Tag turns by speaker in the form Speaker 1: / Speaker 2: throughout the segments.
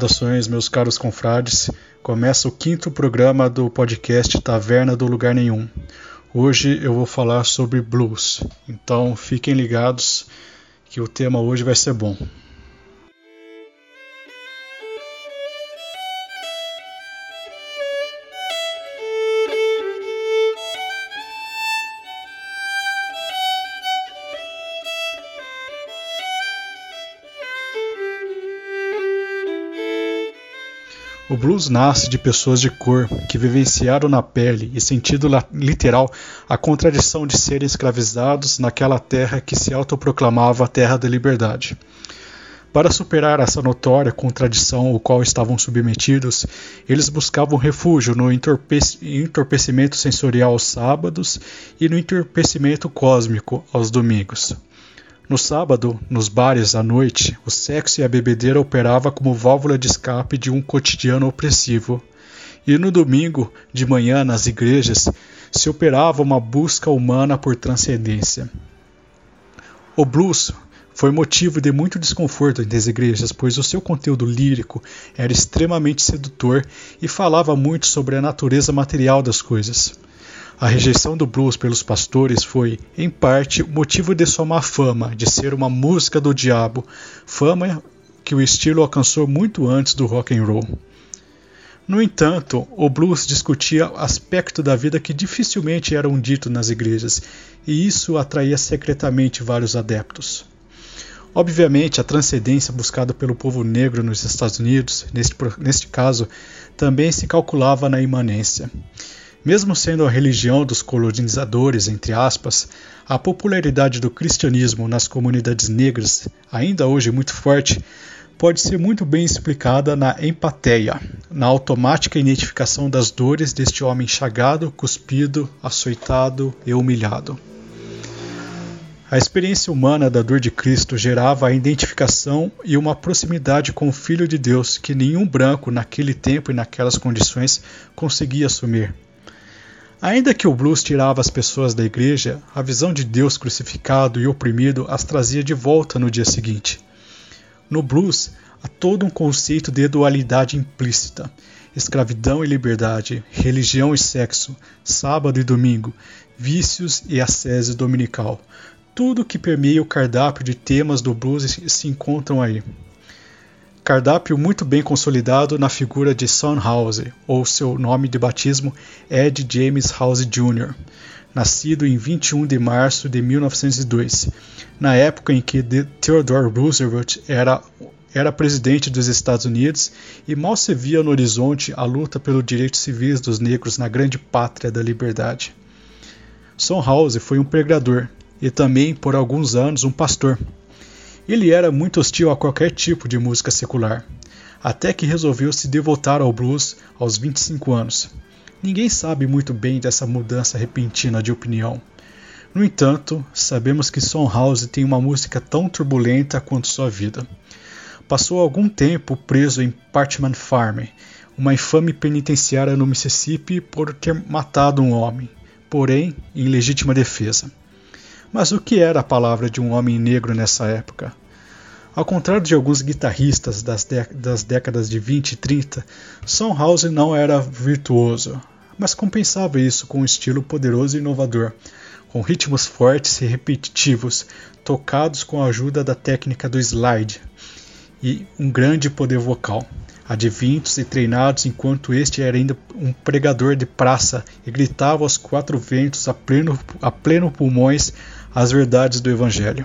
Speaker 1: Saudações, meus caros confrades. Começa o quinto programa do podcast Taverna do Lugar Nenhum. Hoje eu vou falar sobre blues, então fiquem ligados que o tema hoje vai ser bom. Blues nasce de pessoas de cor que vivenciaram na pele e sentido literal a contradição de serem escravizados naquela terra que se autoproclamava a terra da liberdade. Para superar essa notória contradição ao qual estavam submetidos, eles buscavam refúgio no entorpecimento sensorial aos sábados e no entorpecimento cósmico aos domingos. No sábado, nos bares à noite, o sexo e a bebedeira operava como válvula de escape de um cotidiano opressivo. E no domingo, de manhã, nas igrejas, se operava uma busca humana por transcendência. O blues foi motivo de muito desconforto entre as igrejas, pois o seu conteúdo lírico era extremamente sedutor e falava muito sobre a natureza material das coisas. A rejeição do blues pelos pastores foi, em parte, motivo de sua má fama, de ser uma música do diabo, fama que o estilo alcançou muito antes do rock and roll. No entanto, o blues discutia aspectos da vida que dificilmente eram ditos nas igrejas, e isso atraía secretamente vários adeptos. Obviamente, a transcendência buscada pelo povo negro nos Estados Unidos, neste, neste caso, também se calculava na imanência. Mesmo sendo a religião dos colonizadores, entre aspas, a popularidade do cristianismo nas comunidades negras, ainda hoje muito forte, pode ser muito bem explicada na empatia, na automática identificação das dores deste homem chagado, cuspido, açoitado e humilhado. A experiência humana da dor de Cristo gerava a identificação e uma proximidade com o Filho de Deus que nenhum branco naquele tempo e naquelas condições conseguia assumir. Ainda que o blues tirava as pessoas da igreja, a visão de Deus crucificado e oprimido as trazia de volta no dia seguinte. No blues, há todo um conceito de dualidade implícita: escravidão e liberdade, religião e sexo, sábado e domingo, vícios e ascese dominical. Tudo que permeia o cardápio de temas do blues se encontram aí cardápio muito bem consolidado na figura de Son House, ou seu nome de batismo Ed James House Jr., nascido em 21 de março de 1902, na época em que Theodore Roosevelt era, era presidente dos Estados Unidos e mal se via no horizonte a luta pelos direitos civis dos negros na grande pátria da liberdade. Son House foi um pregador e também, por alguns anos, um pastor. Ele era muito hostil a qualquer tipo de música secular, até que resolveu se devotar ao blues aos 25 anos. Ninguém sabe muito bem dessa mudança repentina de opinião. No entanto, sabemos que Son House tem uma música tão turbulenta quanto sua vida. Passou algum tempo preso em Parchman Farm, uma infame penitenciária no Mississippi por ter matado um homem, porém em legítima defesa. Mas o que era a palavra de um homem negro nessa época? Ao contrário de alguns guitarristas das, das décadas de 20 e 30, House não era virtuoso, mas compensava isso com um estilo poderoso e inovador, com ritmos fortes e repetitivos, tocados com a ajuda da técnica do slide, e um grande poder vocal advintos e treinados enquanto este era ainda um pregador de praça e gritava aos quatro ventos a pleno, a pleno pulmões as verdades do Evangelho.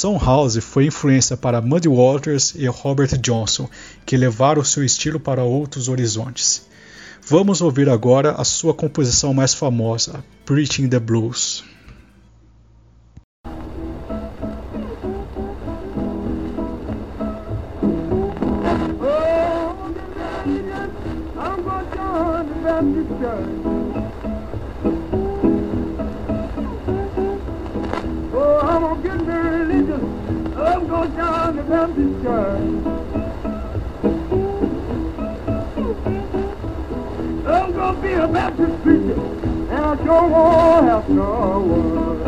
Speaker 1: Son House foi influência para Muddy Waters e Robert Johnson, que levaram seu estilo para outros horizontes. Vamos ouvir agora a sua composição mais famosa, Preaching the Blues. Baptist church. I'm gonna be a Baptist preacher, and I sure won't have no word.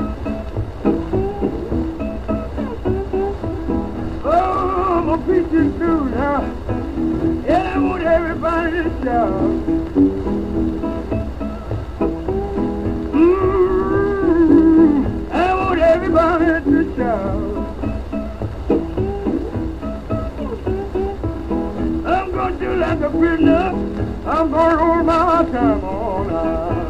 Speaker 1: Oh, I'm gonna
Speaker 2: preaching through now. Yeah, I want everybody to shout. Mm, I want everybody to shout. Like a. I'm gonna roll my time on.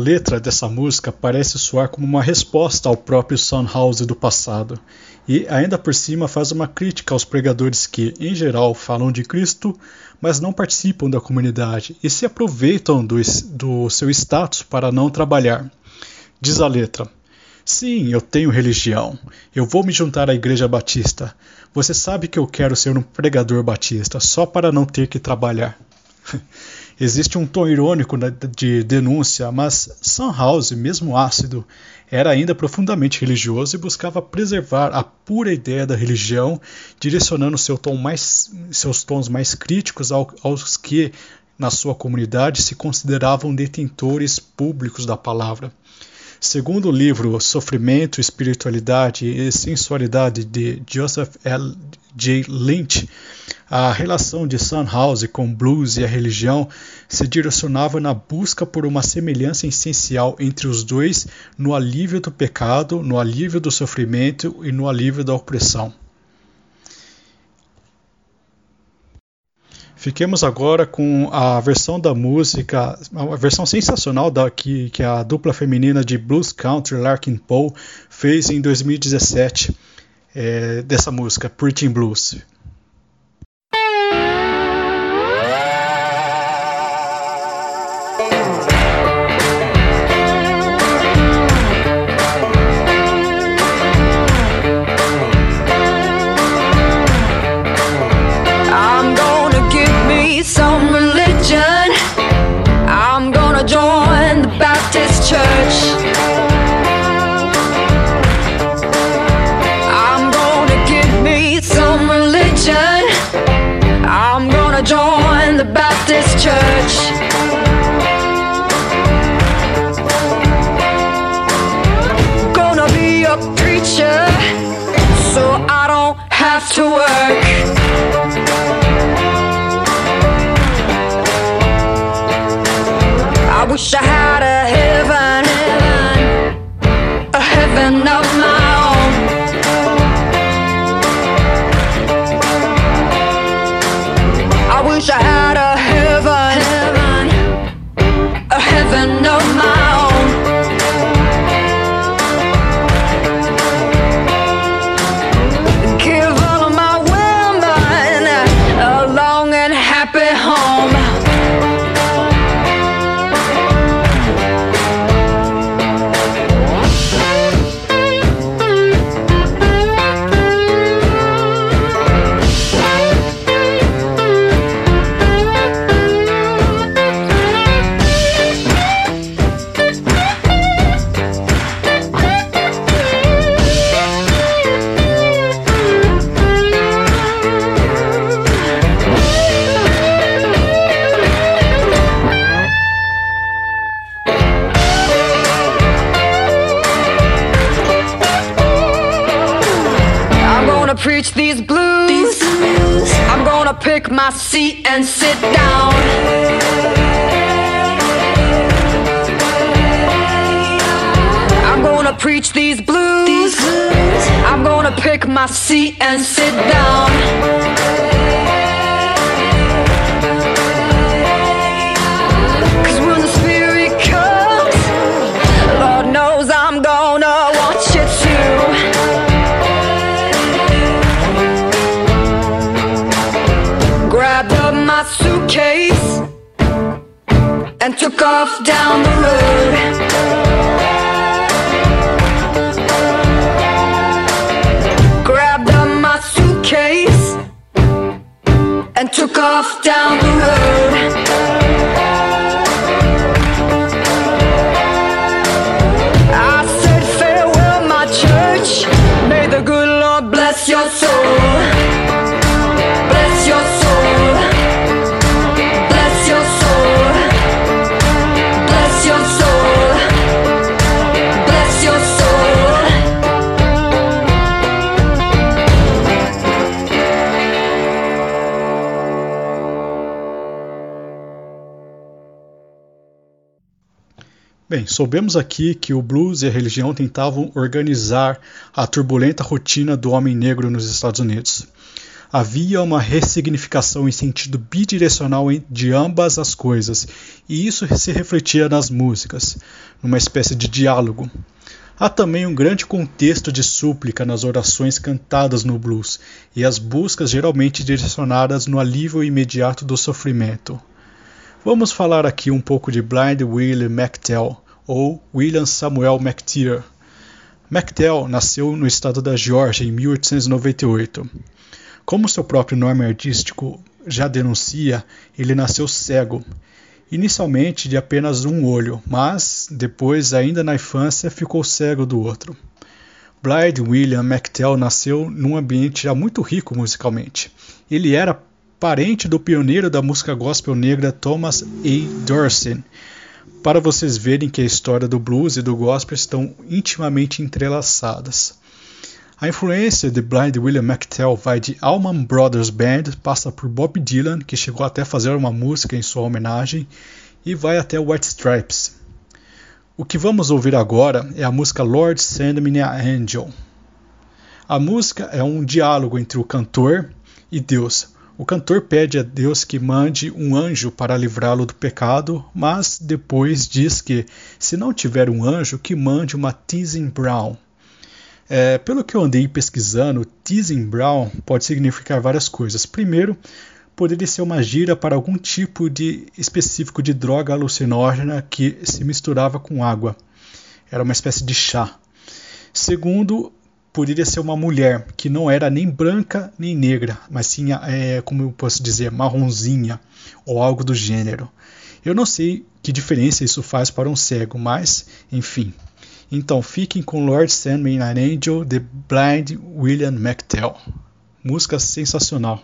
Speaker 1: Letra dessa música parece soar como uma resposta ao próprio Sunhouse do passado, e ainda por cima faz uma crítica aos pregadores que, em geral, falam de Cristo, mas não participam da comunidade e se aproveitam do, do seu status para não trabalhar. Diz a letra: Sim, eu tenho religião. Eu vou me juntar à Igreja Batista. Você sabe que eu quero ser um pregador batista só para não ter que trabalhar. Existe um tom irônico de denúncia, mas Sunhouse, mesmo ácido, era ainda profundamente religioso e buscava preservar a pura ideia da religião, direcionando seu tom mais, seus tons mais críticos aos que, na sua comunidade, se consideravam detentores públicos da palavra. Segundo o livro Sofrimento, Espiritualidade e Sensualidade de Joseph L. J. Lynch, a relação de Sunhouse com blues e a religião se direcionava na busca por uma semelhança essencial entre os dois no alívio do pecado, no alívio do sofrimento e no alívio da opressão. Fiquemos agora com a versão da música, a versão sensacional da, que, que a dupla feminina de blues country Larkin Poe fez em 2017 é, dessa música, Preaching Blues.
Speaker 3: Wish I my seat and sit down.
Speaker 1: Bem, soubemos aqui que o blues e a religião tentavam organizar a turbulenta rotina do homem negro nos Estados Unidos. Havia uma ressignificação em sentido bidirecional de ambas as coisas, e isso se refletia nas músicas, numa espécie de diálogo. Há também um grande contexto de súplica nas orações cantadas no blues, e as buscas geralmente direcionadas no alívio imediato do sofrimento. Vamos falar aqui um pouco de Blind Willie McTell, ou William Samuel McTeer. McTell nasceu no estado da Geórgia em 1898. Como seu próprio nome artístico já denuncia, ele nasceu cego, inicialmente de apenas um olho, mas depois, ainda na infância, ficou cego do outro. Blind William McTell nasceu num ambiente já muito rico musicalmente. Ele era parente do pioneiro da música gospel negra Thomas A. Dorsey, para vocês verem que a história do blues e do gospel estão intimamente entrelaçadas. A influência de Blind William McTell vai de Allman Brothers Band, passa por Bob Dylan, que chegou até a fazer uma música em sua homenagem, e vai até White Stripes. O que vamos ouvir agora é a música Lord Send Me an Angel. A música é um diálogo entre o cantor e Deus. O cantor pede a Deus que mande um anjo para livrá-lo do pecado, mas depois diz que, se não tiver um anjo, que mande uma Teasing Brown. É, pelo que eu andei pesquisando, Teasing Brown pode significar várias coisas. Primeiro, poderia ser uma gíria para algum tipo de específico de droga alucinógena que se misturava com água. Era uma espécie de chá. Segundo, poderia ser uma mulher que não era nem branca nem negra, mas sim, é, como eu posso dizer, marronzinha ou algo do gênero. Eu não sei que diferença isso faz para um cego, mas enfim. Então fiquem com Lord Send Me an Angel de Blind William McTell. Música sensacional.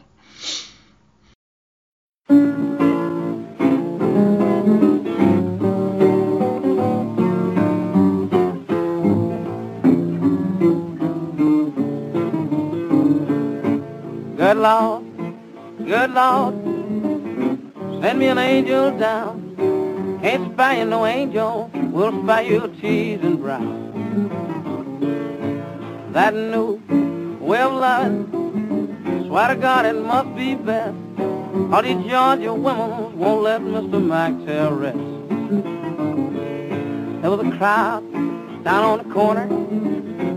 Speaker 4: Good Lord, good Lord, send me an angel down. Ain't spare you no angel, we'll spare you tears and brown. That new way of loving, swear to God it must be best. All these Georgia women won't let Mr. Maxwell rest. There was a crowd down on the corner.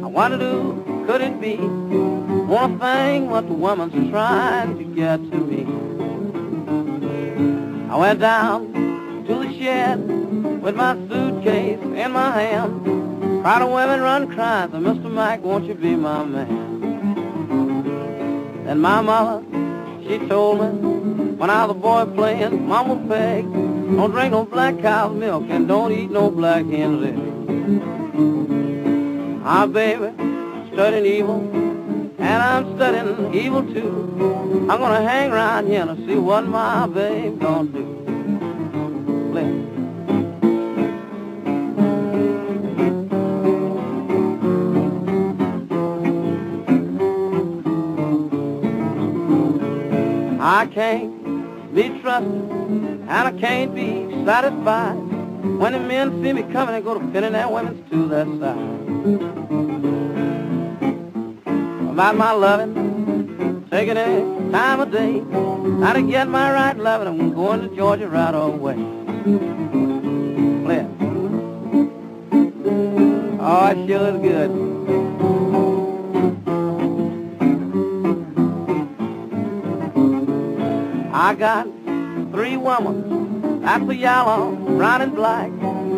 Speaker 4: I wondered who could it be? One thing what the woman's trying to get to me. I went down to the shed with my suitcase in my hand. Crowd of women run crying, so Mr. Mike, won't you be my man? Then my mother, she told me when I was a boy playing Mama Peg, don't drink no black cow's milk and don't eat no black hen's egg. My baby studying evil, and I'm studying evil too. I'm gonna hang around here to see what my babe gonna do. I can't be trusted, and I can't be satisfied. When the men see me coming, they go to pinning their women to their side. About my loving, taking any time of day. How to get my right loving, I'm going to Georgia right away. Play it. Oh, it sure is good. I got three women, that's the yellow, brown and black.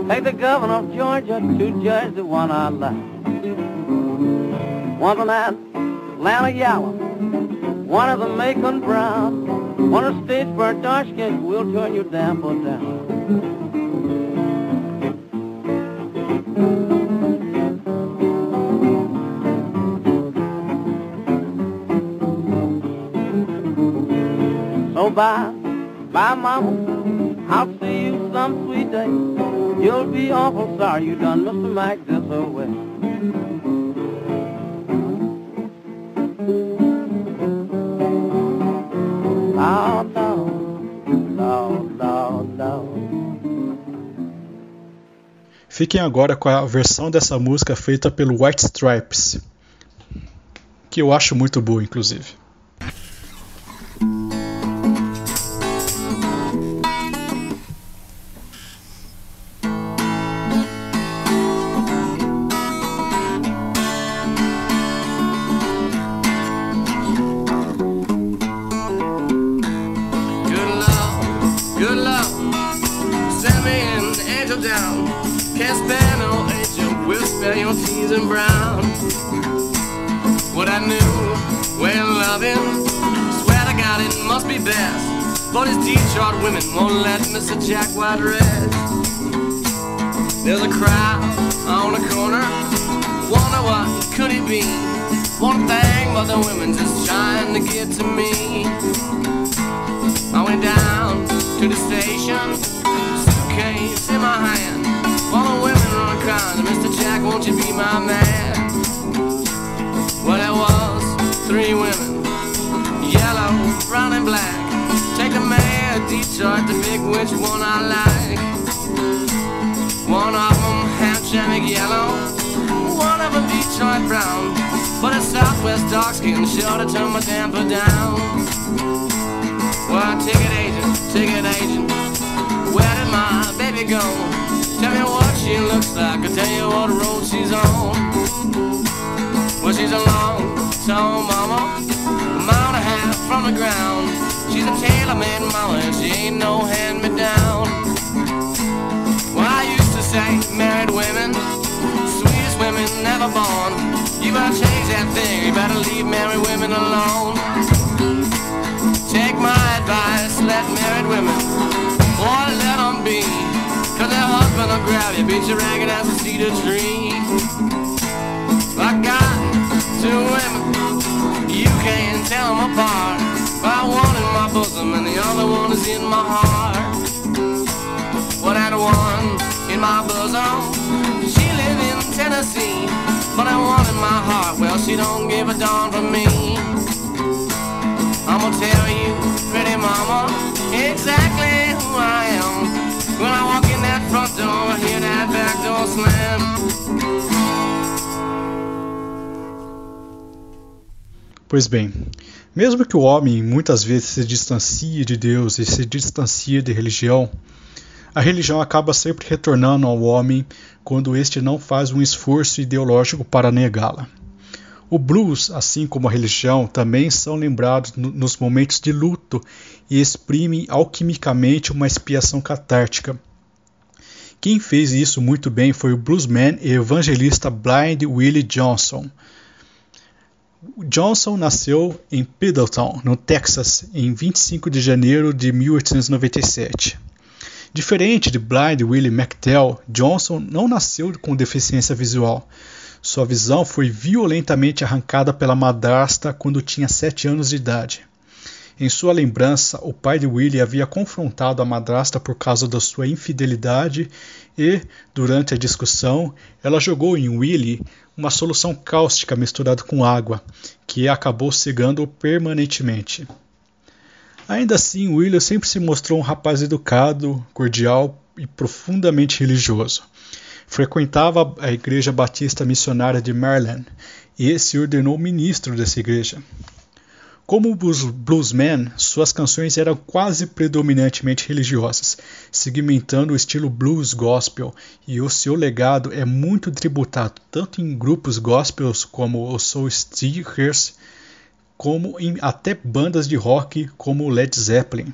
Speaker 4: Take the governor of Georgia to judge the one I like. One's an Atlanta yellow, one of a Macon brown, one is Statesburg dark skin, we'll turn you down for down. So bye, bye mama, I'll see you some sweet day. You'll be awful sorry you done Mr. Mike this away.
Speaker 1: Fiquem agora com a versão dessa música feita pelo White Stripes, que eu acho muito boa, inclusive.
Speaker 5: Best. But these Detroit women won't let Mr. Jack White rest. There's a crowd on the corner. Wonder what could it be? One thing, but the women just trying to get to me. I went down to the station, suitcase in my hand. While the women run crying, Mr. Jack, won't you be my man? Well, there was of to pick which one I like. One of them Hamtramck yellow, one of them Detroit brown. But a Southwest dark skin sure to turn my damper down. Well, ticket agent, ticket agent, where did my baby go? Tell me what she looks like, I'll tell you what road she's on. Well, she's a long, tall mama, mile from the ground. She's a tailor-made mama, and she ain't no hand-me-down. Well, I used to say, married women, sweetest women never born. You better change that thing, you better leave married women alone. Take my advice, let married women, boy, let them be. Cause their husband will grab you, beat you ragged as a cedar tree. I got two women, you can't tell them apart. But one in my bosom and the other one is in my heart. Well, that one in my bosom, she live in Tennessee. But that one in my heart, well, she don't give a darn for me. I'ma tell you, pretty mama, exactly who I am. When I walk in that front door, hear that back door slam.
Speaker 1: Pois bem, mesmo que o homem muitas vezes se distancie de Deus e se distancie de religião, a religião acaba sempre retornando ao homem quando este não faz um esforço ideológico para negá-la. O blues, assim como a religião, também são lembrados no- nos momentos de luto e exprimem alquimicamente uma expiação catártica. Quem fez isso muito bem foi o bluesman e evangelista Blind Willie Johnson. Johnson nasceu em Middletown, no Texas, em 25 de janeiro de 1897. Diferente de Blind Willie McTell, Johnson não nasceu com deficiência visual. Sua visão foi violentamente arrancada pela madrasta quando tinha 7 anos de idade. Em sua lembrança, o pai de Willie havia confrontado a madrasta por causa da sua infidelidade e, durante a discussão, ela jogou em Willie uma solução cáustica misturada com água, que acabou cegando-o permanentemente. Ainda assim, William sempre se mostrou um rapaz educado, cordial e profundamente religioso. Frequentava a Igreja Batista Missionária de Maryland e se ordenou ministro dessa igreja. Como bluesman, suas canções eram quase predominantemente religiosas, segmentando o estilo blues gospel, e o seu legado é muito tributado tanto em grupos gospels como os Soul Stickers, como em até bandas de rock como Led Zeppelin.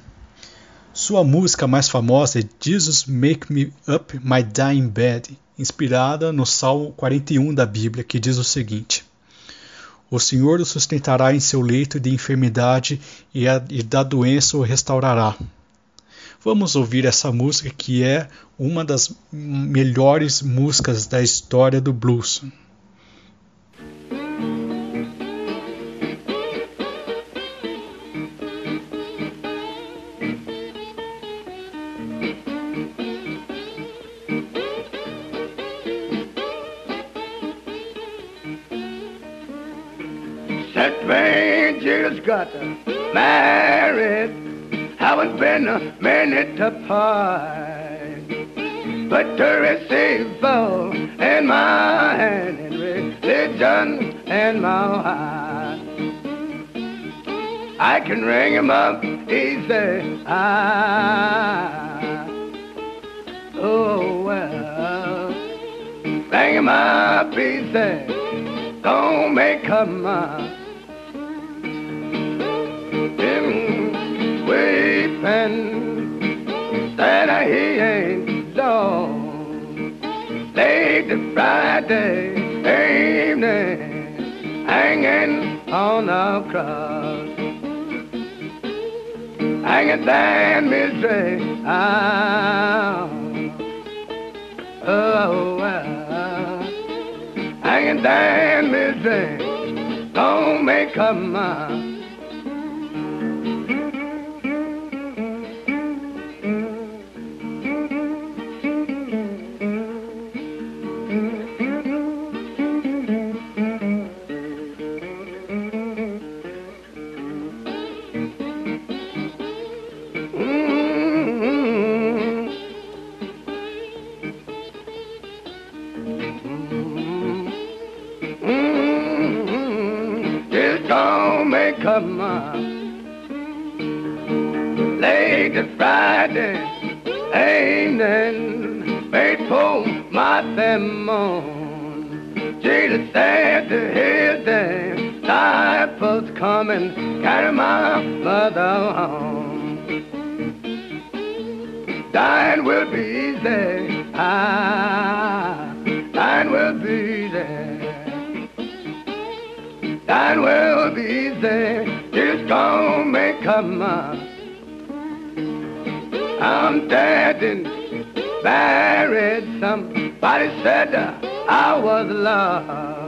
Speaker 1: Sua música mais famosa é Jesus Make Me Up My Dying Bed, inspirada no Salmo 41 da Bíblia, que diz o seguinte: O Senhor o sustentará em seu leito de enfermidade e, a, e da doença o restaurará. Vamos ouvir essa música que é uma das melhores músicas da história do blues.
Speaker 6: Got married. Haven't been a minute apart. But to receive all in my hand and religion in my heart. I can ring him up easy. Ah, oh well, ring him up easy. Don't make him weeping that he ain't long. Late Friday evening, hanging on the cross. Hanging down misery. Oh, well. Hanging down misery, don't make a mind. Friday, einen Beethoven, my demon. Jesus said to hear the disciples come and carry my mother home. Dying will be easy, ah, dying will be easy. Dying will be easy, just gonna make a mind. I'm dead and buried. Somebody said I was lost.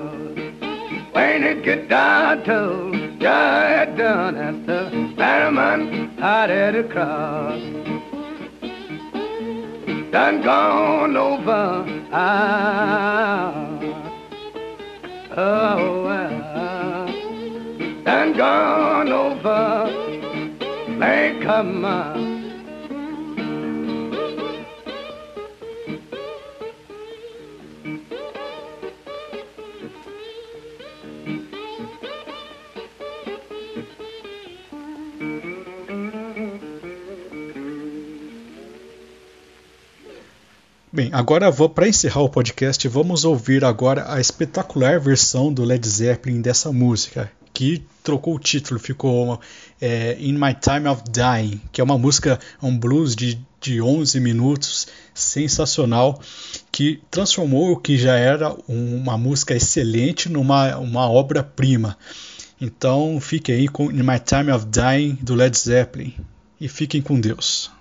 Speaker 6: When it get down to just done as the ferryman headed across. Done gone over. Ah, oh. Done gone over. Make come on.
Speaker 1: Bem, agora para encerrar o podcast, vamos ouvir agora a espetacular versão do Led Zeppelin dessa música, que trocou o título, ficou é, In My Time of Dying, que é uma música, um blues de, de 11 minutos, sensacional, que transformou o que já era uma música excelente numa uma obra-prima. Então fiquem aí com In My Time of Dying do Led Zeppelin e fiquem com Deus.